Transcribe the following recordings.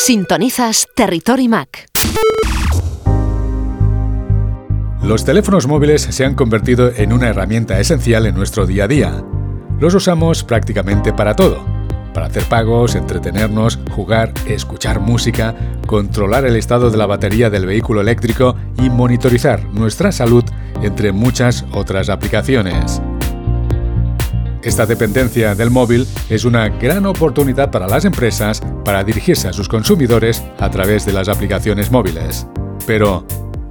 Sintonizas Territory Mac. Los teléfonos móviles se han convertido en una herramienta esencial en nuestro día a día. Los usamos prácticamente para todo. Para hacer pagos, entretenernos, jugar, escuchar música, controlar el estado de la batería del vehículo eléctrico y monitorizar nuestra salud, entre muchas otras aplicaciones. Esta dependencia del móvil es una gran oportunidad para las empresas para dirigirse a sus consumidores a través de las aplicaciones móviles. Pero,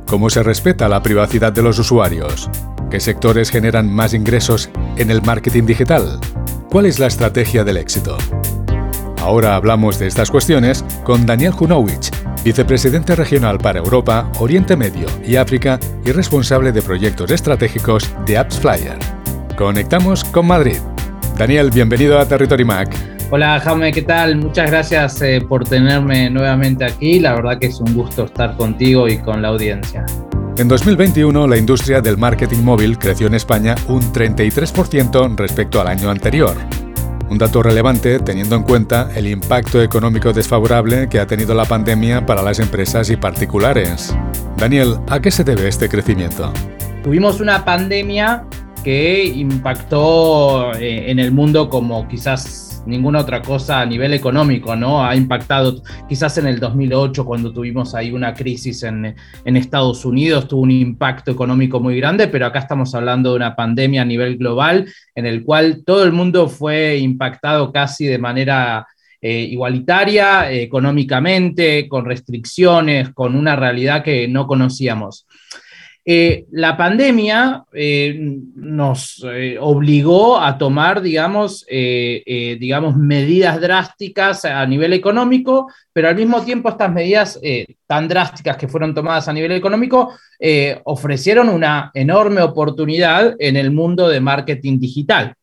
¿cómo se respeta la privacidad de los usuarios? ¿Qué sectores generan más ingresos en el marketing digital? ¿Cuál es la estrategia del éxito? Ahora hablamos de estas cuestiones con Daniel Junowicz, vicepresidente regional para Europa, Oriente Medio y África y responsable de proyectos estratégicos de Apps Flyer. Conectamos con Madrid. Daniel, bienvenido a Territory Mac. Hola Jaume, ¿qué tal? Muchas gracias eh, por tenerme nuevamente aquí. La verdad que es un gusto estar contigo y con la audiencia. En 2021, la industria del marketing móvil creció en España un 33% respecto al año anterior. Un dato relevante teniendo en cuenta el impacto económico desfavorable que ha tenido la pandemia para las empresas y particulares. Daniel, ¿a qué se debe este crecimiento? Tuvimos una pandemia que impactó eh, en el mundo como quizás ninguna otra cosa a nivel económico, ¿no? Ha impactado quizás en el 2008 cuando tuvimos ahí una crisis en, Estados Unidos, tuvo un impacto económico muy grande, pero acá estamos hablando de una pandemia a nivel global en el cual todo el mundo fue impactado casi de manera eh, igualitaria, económicamente, con restricciones, con una realidad que no conocíamos. Eh, la pandemia eh, nos eh, obligó a tomar, digamos, digamos, medidas drásticas a nivel económico, pero al mismo tiempo estas medidas tan drásticas que fueron tomadas a nivel económico ofrecieron una enorme oportunidad en el mundo de marketing digital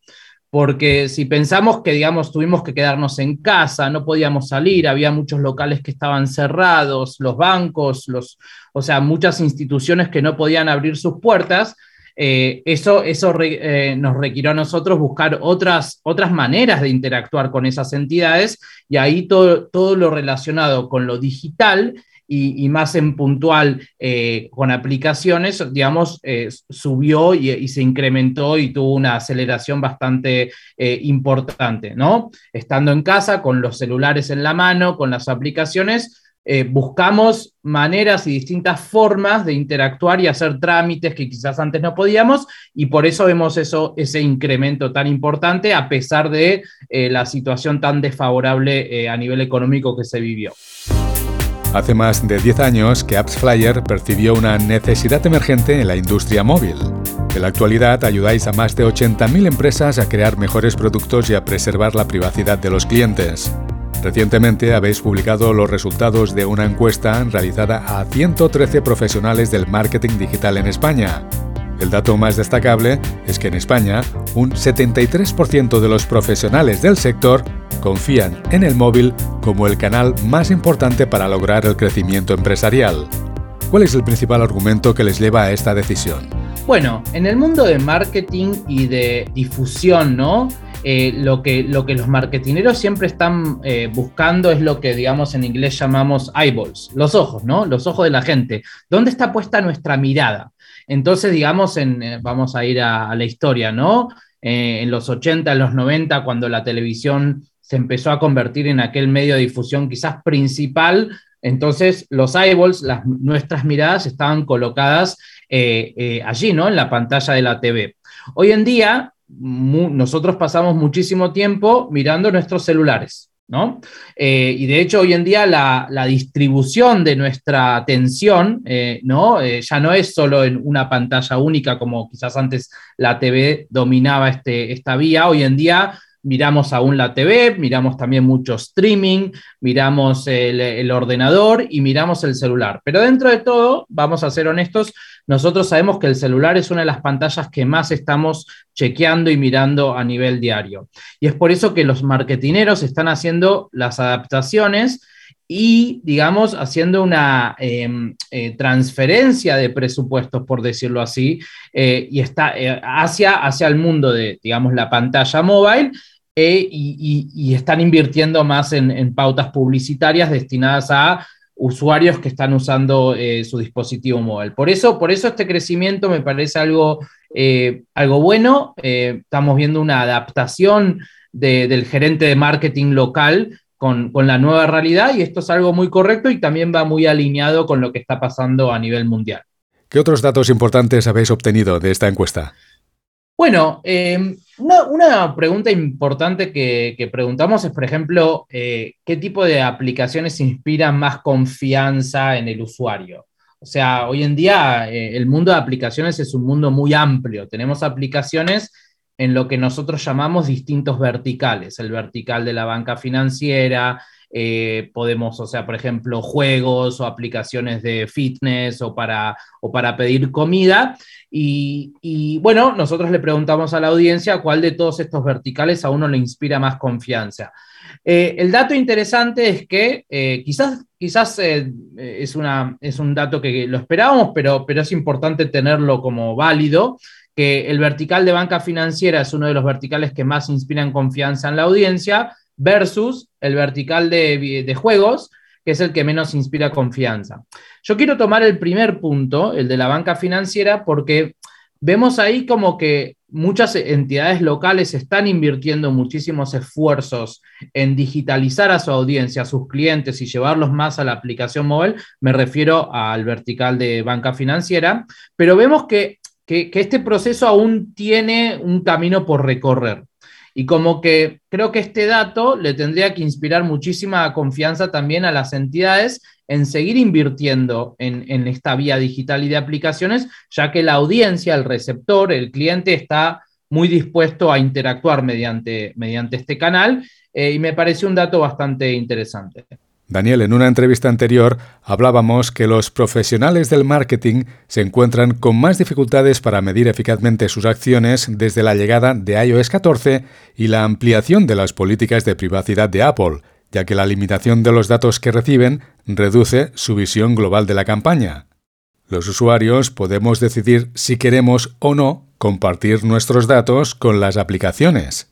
porque si pensamos que, digamos, tuvimos que quedarnos en casa, no podíamos salir, había muchos locales que estaban cerrados, los bancos, los, o sea, muchas instituciones que no podían abrir sus puertas, eh, eso, eso eh, nos requirió a nosotros buscar otras, otras maneras de interactuar con esas entidades y ahí todo, todo lo relacionado con lo digital y, más en puntual eh, con aplicaciones, digamos, eh, subió y, se incrementó y tuvo una aceleración bastante eh, importante, ¿no? Estando en casa, con los celulares en la mano, con las aplicaciones, buscamos maneras y distintas formas de interactuar y hacer trámites que quizás antes no podíamos y por eso vemos eso, ese incremento tan importante a pesar de la situación tan desfavorable a nivel económico que se vivió. Hace más de 10 años que AppsFlyer percibió una necesidad emergente en la industria móvil. En la actualidad ayudáis a más de 80.000 empresas a crear mejores productos y a preservar la privacidad de los clientes. Recientemente habéis publicado los resultados de una encuesta realizada a 113 profesionales del marketing digital en España. El dato más destacable es que en España un 73% de los profesionales del sector confían en el móvil como el canal más importante para lograr el crecimiento empresarial. ¿Cuál es el principal argumento que les lleva a esta decisión? Bueno, en el mundo de marketing y de difusión, ¿no? Eh, lo, que, lo que los marketineros siempre están eh, buscando es lo que, digamos, en inglés llamamos eyeballs, los ojos, ¿no? Los ojos de la gente. ¿Dónde está puesta nuestra mirada? Entonces, digamos, en, eh, vamos a ir a, la historia, ¿no? en los 80, en los 90, cuando la televisión se empezó a convertir en aquel medio de difusión quizás principal. Entonces, los eyeballs, las, nuestras miradas estaban colocadas eh, eh, allí, ¿no? En la pantalla de la TV. Hoy en día, nosotros pasamos muchísimo tiempo mirando nuestros celulares, ¿no? Eh, y de hecho, hoy en día la, distribución de nuestra atención, ¿no? ya no es solo en una pantalla única, como quizás antes la TV dominaba este, esta vía. Hoy en día miramos aún la TV, miramos también mucho streaming, miramos el, ordenador y miramos el celular. Pero dentro de todo, vamos a ser honestos, nosotros sabemos que el celular es una de las pantallas que más estamos chequeando y mirando a nivel diario. Y es por eso que los marketineros están haciendo las adaptaciones y, digamos, haciendo una em, eh, transferencia de presupuestos, por decirlo así, eh, y está eh, hacia, hacia el mundo de, digamos, la pantalla móvil y, están invirtiendo más en, pautas publicitarias destinadas a usuarios que están usando su dispositivo móvil. Por eso, por eso este crecimiento me parece algo, algo bueno. estamos viendo una adaptación del gerente de marketing local con, la nueva realidad y esto es algo muy correcto y también va muy alineado con lo que está pasando a nivel mundial. ¿Qué otros datos importantes habéis obtenido de esta encuesta? Bueno, em, una, pregunta importante que, preguntamos es, por ejemplo, eh, ¿qué tipo de aplicaciones inspiran más confianza en el usuario? O sea, hoy en día eh, el mundo de aplicaciones es un mundo muy amplio. Tenemos aplicaciones en lo que nosotros llamamos distintos verticales, el vertical de la banca financiera, eh, podemos, o sea, por ejemplo, juegos o aplicaciones de fitness o para, o para pedir comida. Y, bueno, nosotros le preguntamos a la audiencia cuál de todos estos verticales a uno le inspira más confianza. Eh, el dato interesante es que eh, quizás, quizás es, una, es un dato que lo esperábamos, pero, pero es importante tenerlo como válido que el vertical de banca financiera es uno de los verticales que más inspiran confianza en la audiencia, versus el vertical de, juegos, que es el que menos inspira confianza. Yo quiero tomar el primer punto, el de la banca financiera, porque vemos ahí como que muchas entidades locales están invirtiendo muchísimos esfuerzos en digitalizar a su audiencia, a sus clientes y llevarlos más a la aplicación móvil. Me refiero al vertical de banca financiera, pero vemos que que, este proceso aún tiene un camino por recorrer. Y como que creo que este dato le tendría que inspirar muchísima confianza también a las entidades en seguir invirtiendo en, esta vía digital y de aplicaciones, ya que la audiencia, el receptor, el cliente está muy dispuesto a interactuar mediante, mediante este canal eh, y me parece un dato bastante interesante. Daniel, en una entrevista anterior hablábamos que los profesionales del marketing se encuentran con más dificultades para medir eficazmente sus acciones desde la llegada de iOS 14 y la ampliación de las políticas de privacidad de Apple, ya que la limitación de los datos que reciben reduce su visión global de la campaña. Los usuarios podemos decidir si queremos o no compartir nuestros datos con las aplicaciones.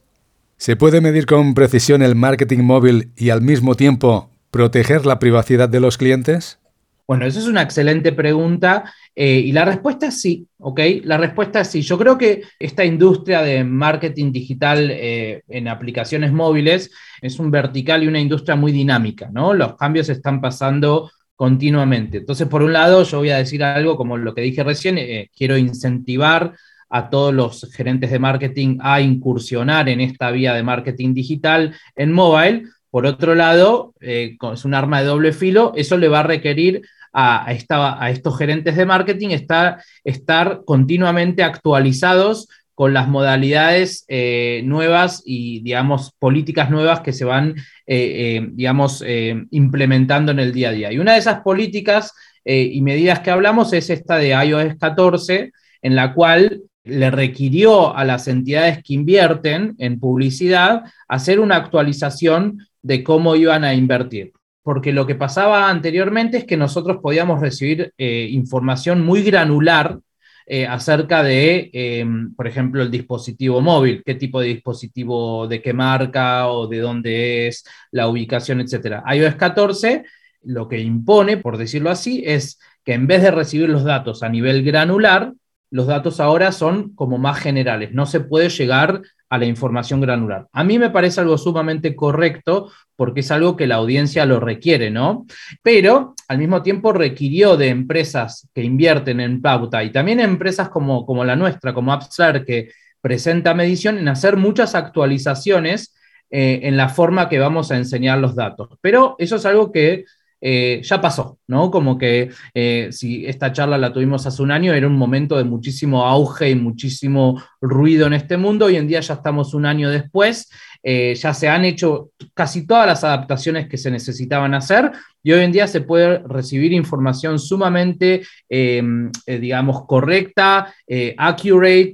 ¿Se puede medir con precisión el marketing móvil y al mismo tiempo proteger la privacidad de los clientes? Bueno, esa es una excelente pregunta eh, y la respuesta es sí, ¿ok? La respuesta es sí. Yo creo que esta industria de marketing digital eh, en aplicaciones móviles es un vertical y una industria muy dinámica, ¿no? Los cambios están pasando continuamente. Entonces, por un lado, yo voy a decir algo como lo que dije recién, eh, quiero incentivar a todos los gerentes de marketing a incursionar en esta vía de marketing digital en mobile, por otro lado, eh, es un arma de doble filo, eso le va a requerir a, estos gerentes de marketing estar, continuamente actualizados con las modalidades eh, nuevas y, digamos, políticas nuevas que se van, eh, digamos, implementando en el día a día. Y una de esas políticas y medidas que hablamos es esta de iOS 14, en la cual le requirió a las entidades que invierten en publicidad hacer una actualización de cómo iban a invertir. Porque lo que pasaba anteriormente es que nosotros podíamos recibir eh, información muy granular eh, acerca de, em, por ejemplo, el dispositivo móvil, qué tipo de dispositivo, de qué marca o de dónde es, la ubicación, etc. iOS 14 lo que impone, por decirlo así, es que en vez de recibir los datos a nivel granular, los datos ahora son como más generales. No se puede llegar a la información granular. A mí me parece algo sumamente correcto porque es algo que la audiencia lo requiere, ¿no? Pero al mismo tiempo requirió de empresas que invierten en pauta y también empresas como, como la nuestra, como Upstart, que presenta medición, en hacer muchas actualizaciones eh, en la forma que vamos a enseñar los datos. Pero eso es algo que eh, ya pasó, ¿no? Como que eh, si esta charla la tuvimos hace un año, era un momento de muchísimo auge y muchísimo ruido en este mundo. Hoy en día ya estamos un año después, eh, ya se han hecho casi todas las adaptaciones que se necesitaban hacer y hoy en día se puede recibir información sumamente, digamos, correcta, accurate.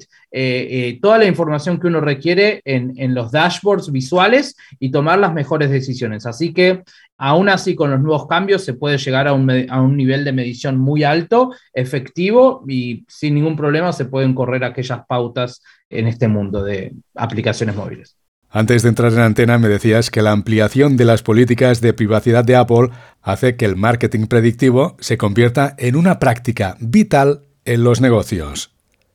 toda la información que uno requiere en, en, los dashboards visuales y tomar las mejores decisiones. Así que Aún así, con los nuevos cambios se puede llegar a un, nivel de medición muy alto, efectivo y sin ningún problema se pueden correr aquellas pautas en este mundo de aplicaciones móviles. Antes de entrar en antena me decías que la ampliación de las políticas de privacidad de Apple hace que el marketing predictivo se convierta en una práctica vital en los negocios.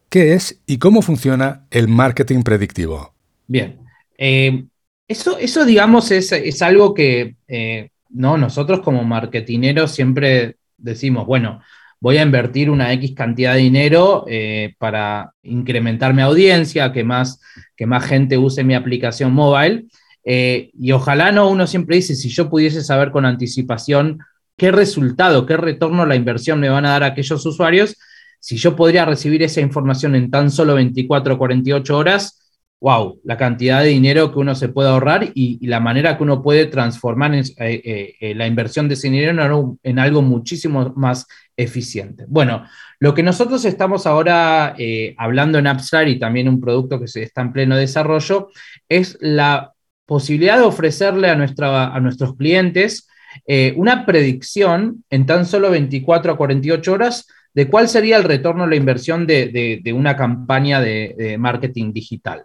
¿Qué es y cómo funciona el marketing predictivo? Bien, eh, eso, eso digamos es, algo que eh, ¿no? nosotros como marketineros siempre decimos, bueno, voy a invertir una X cantidad de dinero eh, para incrementar mi audiencia, que más, que más gente use mi aplicación móvil. Eh, y ojalá no, uno siempre dice, si yo pudiese saber con anticipación qué resultado, qué retorno la inversión me van a dar aquellos usuarios, si yo podría recibir esa información en tan solo 24 o 48 horas, wow, la cantidad de dinero que uno se puede ahorrar y, la manera que uno puede transformar eh, la inversión de ese dinero en algo muchísimo más eficiente. Bueno, lo que nosotros estamos ahora eh, hablando en Upstart y también un producto que está en pleno desarrollo es la posibilidad de ofrecerle a, nuestros clientes eh, una predicción en tan solo 24 a 48 horas de cuál sería el retorno a la inversión de, una campaña de, marketing digital.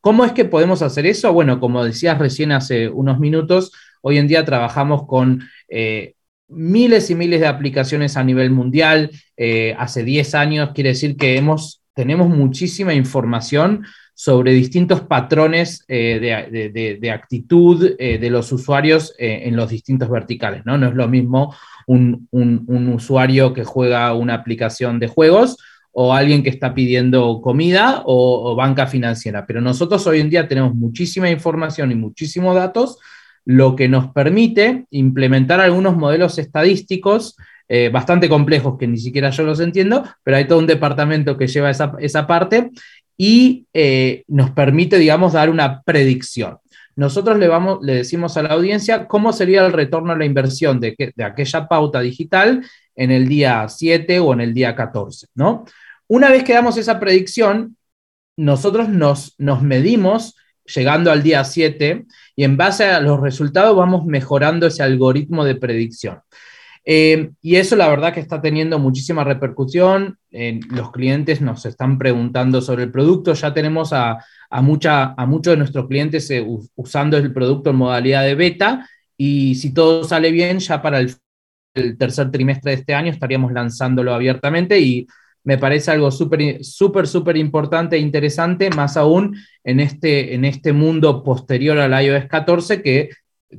¿Cómo es que podemos hacer eso? Bueno, como decías recién hace unos minutos, hoy en día trabajamos con eh, miles y miles de aplicaciones a nivel mundial. Eh, hace 10 años quiere decir que hemos, tenemos muchísima información sobre distintos patrones eh, de, actitud eh, de los usuarios en los distintos verticales. No, no es lo mismo un, usuario que juega una aplicación de juegos o alguien que está pidiendo comida o, banca financiera. Pero nosotros hoy en día tenemos muchísima información y muchísimos datos lo que nos permite implementar algunos modelos estadísticos eh, bastante complejos que ni siquiera yo los entiendo, pero hay todo un departamento que lleva esa, parte y eh, nos permite, digamos, dar una predicción. Nosotros le, vamos, le decimos a la audiencia cómo sería el retorno a la inversión de, aquella pauta digital en el día 7 o en el día 14, ¿no? Una vez que damos esa predicción, nosotros nos, nos medimos llegando al día 7 y en base a los resultados vamos mejorando ese algoritmo de predicción. Eh, y eso la verdad que está teniendo muchísima repercusión. los clientes nos están preguntando sobre el producto. Ya tenemos a, mucha, a muchos de nuestros clientes eh, usando el producto en modalidad de beta y si todo sale bien, ya para el, tercer trimestre de este año estaríamos lanzándolo abiertamente y me parece algo súper, súper, súper importante e interesante, más aún en este, en este mundo posterior al iOS 14 que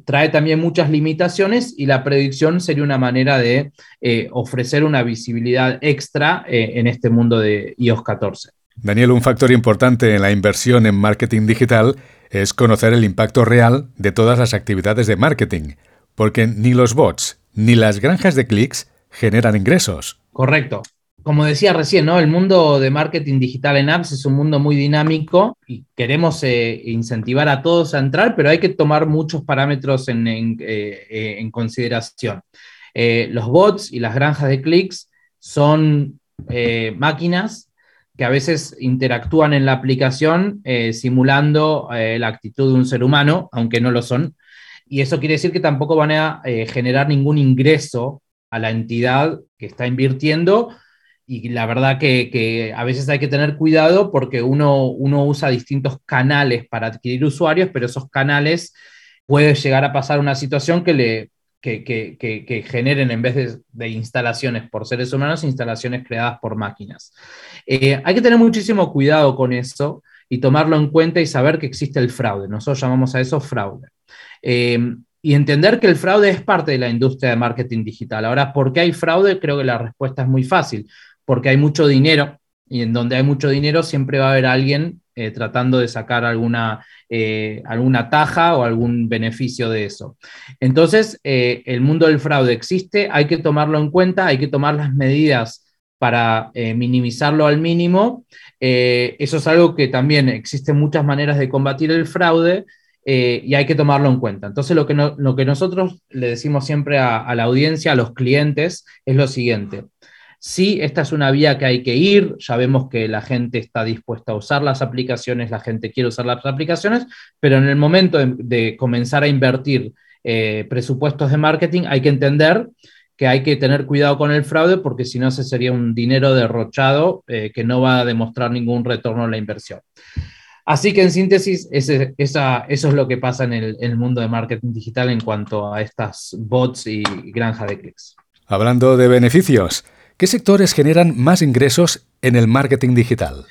trae también muchas limitaciones y la predicción sería una manera de eh, ofrecer una visibilidad extra eh, en este mundo de iOS 14. Daniel, un factor importante en la inversión en marketing digital es conocer el impacto real de todas las actividades de marketing, porque ni los bots ni las granjas de clics generan ingresos. Correcto como decía recién, ¿no? El mundo de marketing digital en apps es un mundo muy dinámico y queremos eh, incentivar a todos a entrar, pero hay que tomar muchos parámetros en, eh, consideración. Eh, los bots y las granjas de clics son máquinas que a veces interactúan en la aplicación simulando la actitud de un ser humano, aunque no lo son. Y eso quiere decir que tampoco van a generar ningún ingreso a la entidad que está invirtiendo y la verdad que, a veces hay que tener cuidado porque uno, uno usa distintos canales para adquirir usuarios, pero esos canales puede llegar a pasar una situación que le que, generen en vez de, instalaciones por seres humanos, instalaciones creadas por máquinas. Eh, hay que tener muchísimo cuidado con eso y tomarlo en cuenta y saber que existe el fraude. Nosotros llamamos a eso fraude. Eh, y entender que el fraude es parte de la industria de marketing digital. Ahora, ¿por qué hay fraude? Creo que la respuesta es muy fácil porque hay mucho dinero y en donde hay mucho dinero siempre va a haber alguien eh, tratando de sacar alguna, eh, alguna taja o algún beneficio de eso. Entonces, eh, el mundo del fraude existe, hay que tomarlo en cuenta, hay que tomar las medidas para minimizarlo al mínimo. eso es algo que también existen muchas maneras de combatir el fraude. y hay que tomarlo en cuenta. Entonces, lo que, lo que nosotros le decimos siempre a la audiencia, a los clientes, es lo siguiente Sí, esta es una vía que hay que ir, ya vemos que la gente está dispuesta a usar las aplicaciones, la gente quiere usar las aplicaciones, pero en el momento de, comenzar a invertir eh, presupuestos de marketing hay que entender que hay que tener cuidado con el fraude porque si no, ese sería un dinero derrochado eh, que no va a demostrar ningún retorno a la inversión. Así que en síntesis, eso es lo que pasa en el, en el, mundo de marketing digital en cuanto a estas bots y granja de clics. Hablando de beneficios, ¿qué sectores generan más ingresos en el marketing digital?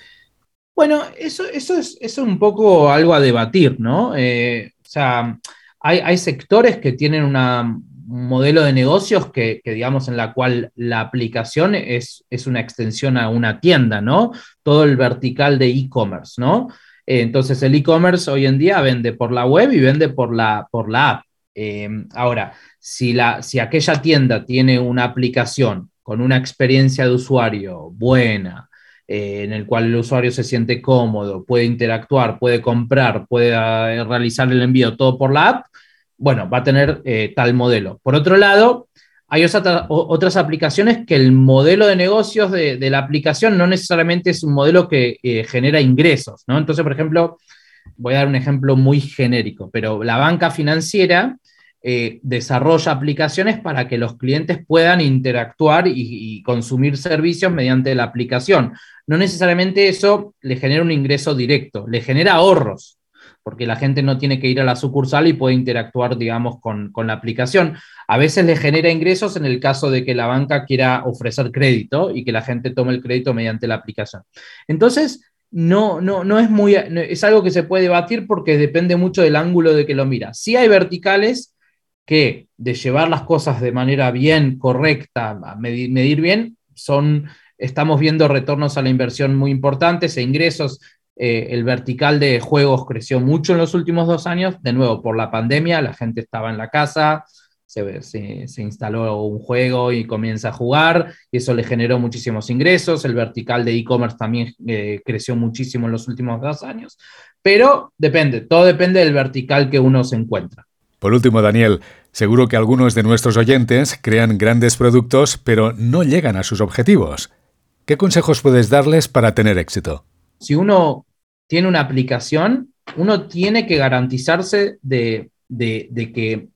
Bueno, eso, eso, es, eso es un poco algo a debatir, ¿no? Eh, o sea, hay, hay, sectores que tienen un modelo de negocios que, que, digamos, en la cual la aplicación es, es una extensión a una tienda, ¿no? Todo el vertical de e-commerce, ¿no? Eh, entonces, el e-commerce hoy en día vende por la web y vende por la, por la app. Eh, ahora, si, la, si aquella tienda tiene una aplicación con una experiencia de usuario buena, eh, en el cual el usuario se siente cómodo, puede interactuar, puede comprar, puede uh, realizar el envío todo por la app, bueno, va a tener eh, tal modelo. Por otro lado, hay otra, otras aplicaciones que el modelo de negocios de, la aplicación no necesariamente es un modelo que eh, genera ingresos, ¿no? Entonces, por ejemplo, voy a dar un ejemplo muy genérico, pero la banca financiera eh, desarrolla aplicaciones para que los clientes puedan interactuar y, consumir servicios mediante la aplicación. No necesariamente eso le genera un ingreso directo, le genera ahorros, porque la gente no tiene que ir a la sucursal y puede interactuar, digamos, con, con, la aplicación. A veces le genera ingresos en el caso de que la banca quiera ofrecer crédito y que la gente tome el crédito mediante la aplicación. Entonces, no, no, no es muy, es algo que se puede debatir porque depende mucho del ángulo de que lo mira. Sí hay verticales que de llevar las cosas de manera bien, correcta, medir, medir bien, son, estamos viendo retornos a la inversión muy importantes e ingresos. Eh, el vertical de juegos creció mucho en los últimos dos años, de nuevo por la pandemia, la gente estaba en la casa, se, se, instaló un juego y comienza a jugar, y eso le generó muchísimos ingresos. El vertical de e-commerce también eh, creció muchísimo en los últimos dos años, pero depende, todo depende del vertical que uno se encuentra. Por último, Daniel, seguro que algunos de nuestros oyentes crean grandes productos, pero no llegan a sus objetivos. ¿Qué consejos puedes darles para tener éxito? Si uno tiene una aplicación, uno tiene que garantizarse de, que,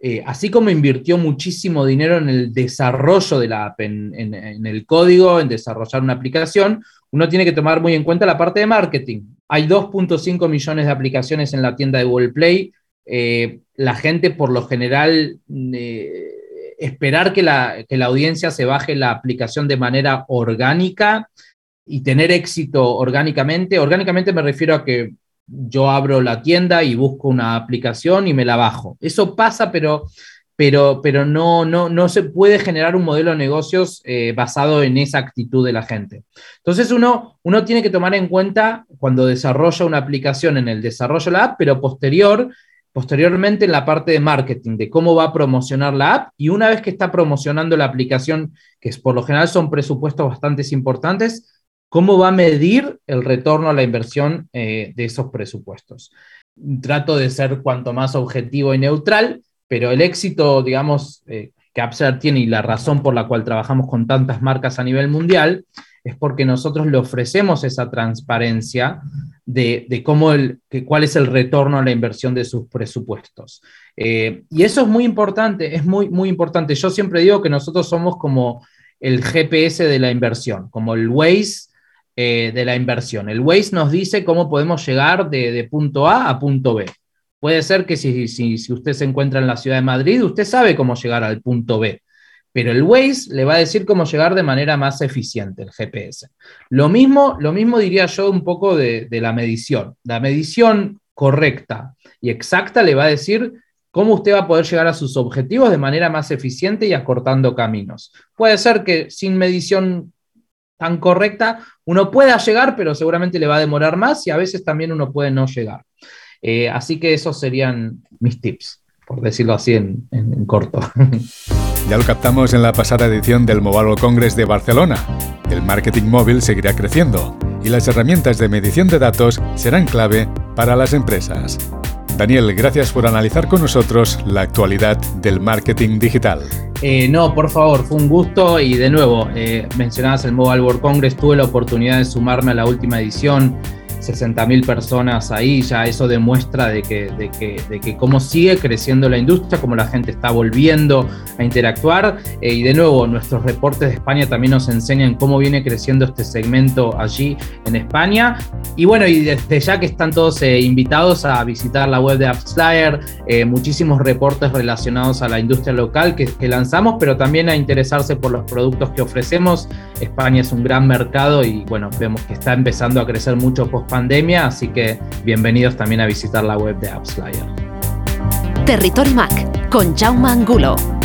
eh, así como invirtió muchísimo dinero en el desarrollo de la app, en, el código, en desarrollar una aplicación, uno tiene que tomar muy en cuenta la parte de marketing. Hay 2.5 millones de aplicaciones en la tienda de Google Play eh, la gente por lo general eh, esperar que la, que la, audiencia se baje la aplicación de manera orgánica y tener éxito orgánicamente. Orgánicamente me refiero a que yo abro la tienda y busco una aplicación y me la bajo. Eso pasa, pero, pero, pero no, no, no se puede generar un modelo de negocios eh, basado en esa actitud de la gente. Entonces uno, uno tiene que tomar en cuenta cuando desarrolla una aplicación en el desarrollo de la app, pero posterior posteriormente en la parte de marketing, de cómo va a promocionar la app y una vez que está promocionando la aplicación, que es, por lo general son presupuestos bastante importantes, cómo va a medir el retorno a la inversión eh, de esos presupuestos. Trato de ser cuanto más objetivo y neutral, pero el éxito, digamos, eh, que Upser tiene y la razón por la cual trabajamos con tantas marcas a nivel mundial es porque nosotros le ofrecemos esa transparencia de, de cómo el, cuál es el retorno a la inversión de sus presupuestos. Eh, y eso es muy importante, es muy, muy importante. Yo siempre digo que nosotros somos como el GPS de la inversión, como el Waze eh, de la inversión. El Waze nos dice cómo podemos llegar de, de punto A a punto B. Puede ser que si, si, si usted se encuentra en la ciudad de Madrid, usted sabe cómo llegar al punto B pero el Waze le va a decir cómo llegar de manera más eficiente, el GPS. Lo mismo, lo mismo diría yo un poco de, la medición. La medición correcta y exacta le va a decir cómo usted va a poder llegar a sus objetivos de manera más eficiente y acortando caminos. Puede ser que sin medición tan correcta uno pueda llegar, pero seguramente le va a demorar más y a veces también uno puede no llegar. Eh, así que esos serían mis tips, por decirlo así en, en corto. Ya lo captamos en la pasada edición del Mobile Congress de Barcelona. El marketing móvil seguirá creciendo y las herramientas de medición de datos serán clave para las empresas. Daniel, gracias por analizar con nosotros la actualidad del marketing digital. Eh, no, por favor, fue un gusto y de nuevo, eh, mencionabas el Mobile World Congress, tuve la oportunidad de sumarme a la última edición 60.000 personas ahí, ya eso demuestra de que, de, que, de que cómo sigue creciendo la industria, cómo la gente está volviendo a interactuar. Eh, y de nuevo, nuestros reportes de España también nos enseñan cómo viene creciendo este segmento allí en España. Y bueno, y desde ya que están todos eh, invitados a visitar la web de AppsFlyer, eh, muchísimos reportes relacionados a la industria local que, que lanzamos, pero también a interesarse por los productos que ofrecemos. España es un gran mercado y bueno, vemos que está empezando a crecer mucho post pandemia, así que bienvenidos también a visitar la web de AppsFlyer. Territory Mac con Jaume Angulo.